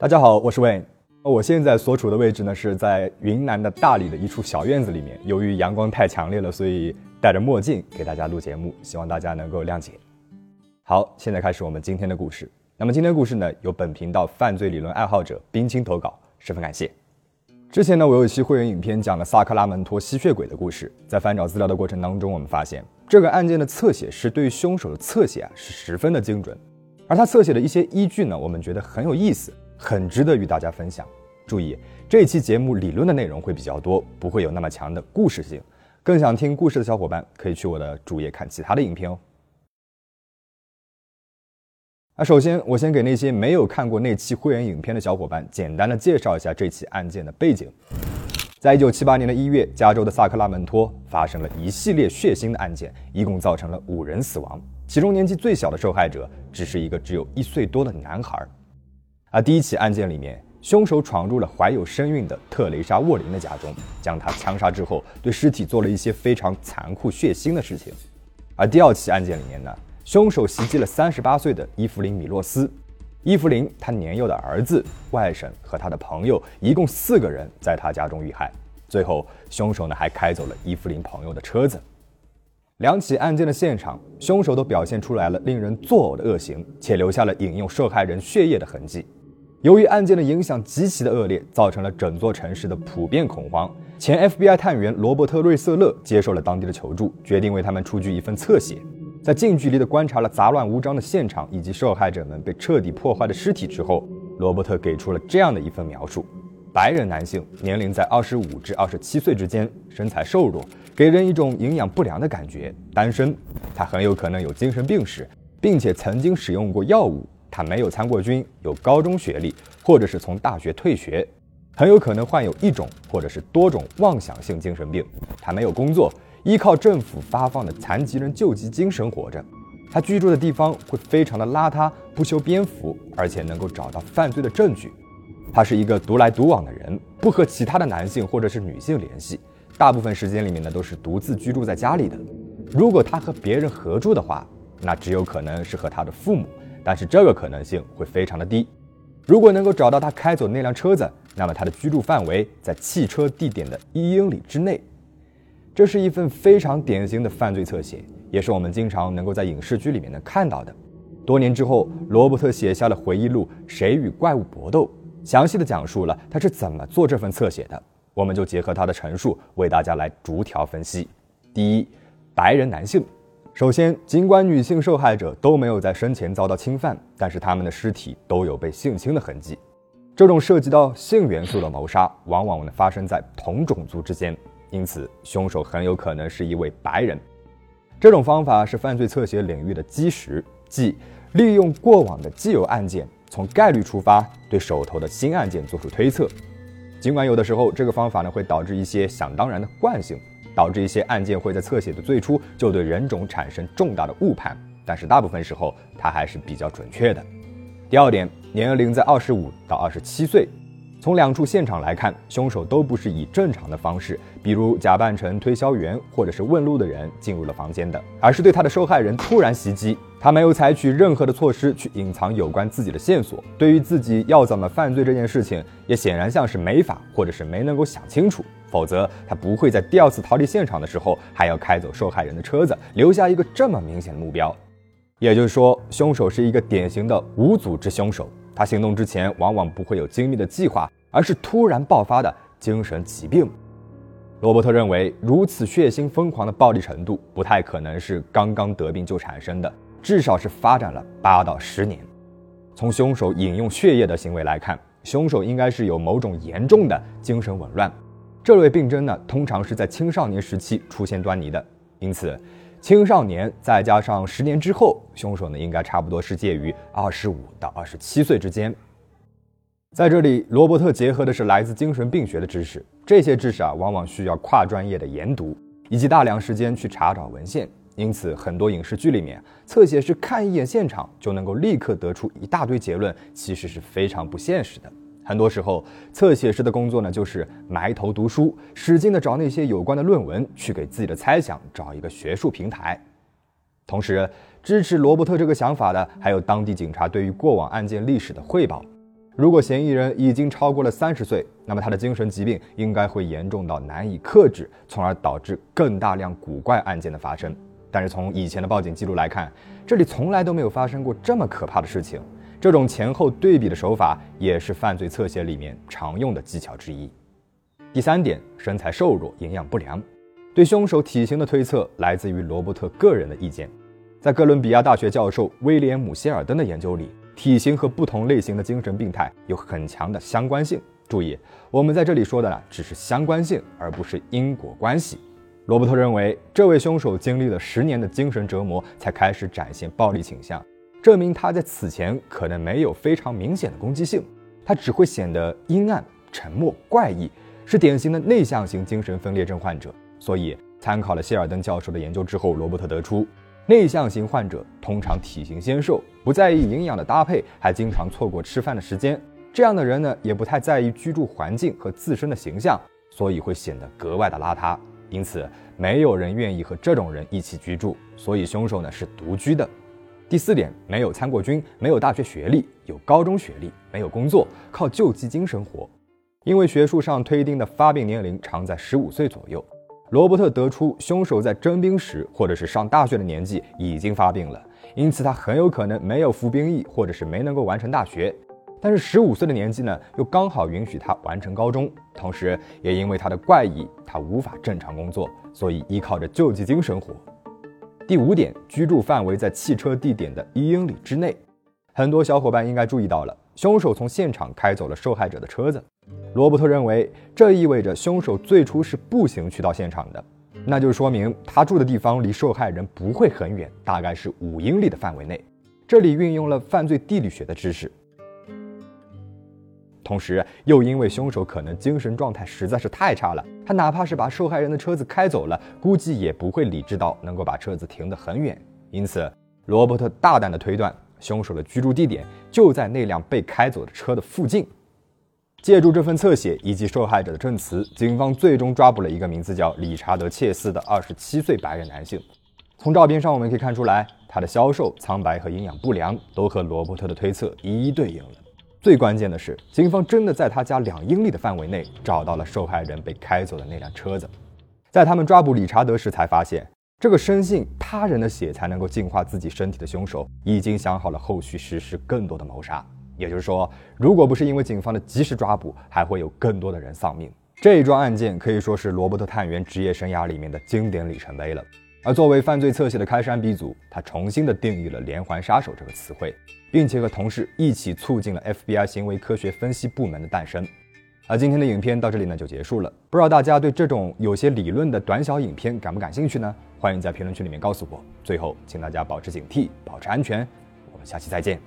大家好，我是 Wayne。我现在所处的位置呢是在云南的大理的一处小院子里面。由于阳光太强烈了，所以戴着墨镜给大家录节目，希望大家能够谅解。好，现在开始我们今天的故事。那么今天故事呢，由本频道犯罪理论爱好者冰清投稿，十分感谢。之前呢，我有一期会员影片讲了萨克拉门托吸血鬼的故事。在翻找资料的过程当中，我们发现这个案件的侧写是对于凶手的侧写啊是十分的精准，而他侧写的一些依据呢，我们觉得很有意思。很值得与大家分享。注意，这期节目理论的内容会比较多，不会有那么强的故事性。更想听故事的小伙伴，可以去我的主页看其他的影片哦。那首先，我先给那些没有看过那期会员影片的小伙伴，简单的介绍一下这起案件的背景。在一九七八年的一月，加州的萨克拉门托发生了一系列血腥的案件，一共造成了五人死亡，其中年纪最小的受害者只是一个只有一岁多的男孩。而第一起案件里面，凶手闯入了怀有身孕的特蕾莎·沃林的家中，将她枪杀之后，对尸体做了一些非常残酷血腥的事情。而第二起案件里面呢，凶手袭击了三十八岁的伊芙琳·米洛斯。伊芙琳她年幼的儿子、外甥和他的朋友一共四个人在他家中遇害。最后，凶手呢还开走了伊芙琳朋友的车子。两起案件的现场，凶手都表现出来了令人作呕的恶行，且留下了饮用受害人血液的痕迹。由于案件的影响极其的恶劣，造成了整座城市的普遍恐慌。前 FBI 探员罗伯特·瑞瑟勒接受了当地的求助，决定为他们出具一份侧写。在近距离的观察了杂乱无章的现场以及受害者们被彻底破坏的尸体之后，罗伯特给出了这样的一份描述：白人男性，年龄在二十五至二十七岁之间，身材瘦弱，给人一种营养不良的感觉，单身。他很有可能有精神病史，并且曾经使用过药物。他没有参过军，有高中学历，或者是从大学退学，很有可能患有一种或者是多种妄想性精神病。他没有工作，依靠政府发放的残疾人救济金生活着。他居住的地方会非常的邋遢，不修边幅，而且能够找到犯罪的证据。他是一个独来独往的人，不和其他的男性或者是女性联系，大部分时间里面呢都是独自居住在家里的。如果他和别人合住的话，那只有可能是和他的父母。但是这个可能性会非常的低。如果能够找到他开走那辆车子，那么他的居住范围在汽车地点的一英里之内。这是一份非常典型的犯罪侧写，也是我们经常能够在影视剧里面能看到的。多年之后，罗伯特写下了回忆录《谁与怪物搏斗》，详细的讲述了他是怎么做这份侧写的。我们就结合他的陈述，为大家来逐条分析。第一，白人男性。首先，尽管女性受害者都没有在生前遭到侵犯，但是他们的尸体都有被性侵的痕迹。这种涉及到性元素的谋杀，往往呢发生在同种族之间，因此凶手很有可能是一位白人。这种方法是犯罪侧写领域的基石，即利用过往的既有案件，从概率出发，对手头的新案件做出推测。尽管有的时候这个方法呢会导致一些想当然的惯性。导致一些案件会在侧写的最初就对人种产生重大的误判，但是大部分时候它还是比较准确的。第二点，年龄在二十五到二十七岁。从两处现场来看，凶手都不是以正常的方式，比如假扮成推销员或者是问路的人进入了房间的，而是对他的受害人突然袭击。他没有采取任何的措施去隐藏有关自己的线索，对于自己要怎么犯罪这件事情，也显然像是没法或者是没能够想清楚。否则，他不会在第二次逃离现场的时候还要开走受害人的车子，留下一个这么明显的目标。也就是说，凶手是一个典型的无组织凶手。他行动之前往往不会有精密的计划，而是突然爆发的精神疾病。罗伯特认为，如此血腥疯狂的暴力程度不太可能是刚刚得病就产生的，至少是发展了八到十年。从凶手饮用血液的行为来看，凶手应该是有某种严重的精神紊乱。这类病症呢，通常是在青少年时期出现端倪的，因此，青少年再加上十年之后，凶手呢应该差不多是介于二十五到二十七岁之间。在这里，罗伯特结合的是来自精神病学的知识，这些知识啊，往往需要跨专业的研读以及大量时间去查找文献，因此很多影视剧里面，侧写师看一眼现场就能够立刻得出一大堆结论，其实是非常不现实的。很多时候，侧写师的工作呢，就是埋头读书，使劲的找那些有关的论文，去给自己的猜想找一个学术平台。同时，支持罗伯特这个想法的，还有当地警察对于过往案件历史的汇报。如果嫌疑人已经超过了三十岁，那么他的精神疾病应该会严重到难以克制，从而导致更大量古怪案件的发生。但是从以前的报警记录来看，这里从来都没有发生过这么可怕的事情。这种前后对比的手法也是犯罪侧写里面常用的技巧之一。第三点，身材瘦弱，营养不良。对凶手体型的推测来自于罗伯特个人的意见。在哥伦比亚大学教授威廉姆谢尔登的研究里，体型和不同类型的精神病态有很强的相关性。注意，我们在这里说的呢，只是相关性，而不是因果关系。罗伯特认为，这位凶手经历了十年的精神折磨，才开始展现暴力倾向，证明他在此前可能没有非常明显的攻击性，他只会显得阴暗、沉默、怪异，是典型的内向型精神分裂症患者。所以，参考了谢尔登教授的研究之后，罗伯特得出。内向型患者通常体型纤瘦，不在意营养的搭配，还经常错过吃饭的时间。这样的人呢，也不太在意居住环境和自身的形象，所以会显得格外的邋遢。因此，没有人愿意和这种人一起居住。所以，凶手呢是独居的。第四点，没有参过军，没有大学学历，有高中学历，没有工作，靠救济金生活。因为学术上推定的发病年龄常在十五岁左右。罗伯特得出，凶手在征兵时或者是上大学的年纪已经发病了，因此他很有可能没有服兵役，或者是没能够完成大学。但是十五岁的年纪呢，又刚好允许他完成高中，同时也因为他的怪异，他无法正常工作，所以依靠着救济金生活。第五点，居住范围在汽车地点的一英里之内。很多小伙伴应该注意到了，凶手从现场开走了受害者的车子。罗伯特认为，这意味着凶手最初是步行去到现场的，那就说明他住的地方离受害人不会很远，大概是五英里的范围内。这里运用了犯罪地理学的知识，同时又因为凶手可能精神状态实在是太差了，他哪怕是把受害人的车子开走了，估计也不会理智到能够把车子停得很远。因此，罗伯特大胆地推断，凶手的居住地点就在那辆被开走的车的附近。借助这份侧写以及受害者的证词，警方最终抓捕了一个名字叫理查德·切斯的二十七岁白人男性。从照片上我们可以看出来，他的消瘦、苍白和营养不良都和罗伯特的推测一一对应了。最关键的是，警方真的在他家两英里的范围内找到了受害人被开走的那辆车子。在他们抓捕理查德时，才发现这个深信他人的血才能够净化自己身体的凶手，已经想好了后续实施更多的谋杀。也就是说，如果不是因为警方的及时抓捕，还会有更多的人丧命。这一桩案件可以说是罗伯特探员职业生涯里面的经典里程碑了。而作为犯罪侧写的开山鼻祖，他重新的定义了连环杀手这个词汇，并且和同事一起促进了 FBI 行为科学分析部门的诞生。而今天的影片到这里呢就结束了。不知道大家对这种有些理论的短小影片感不感兴趣呢？欢迎在评论区里面告诉我。最后，请大家保持警惕，保持安全。我们下期再见。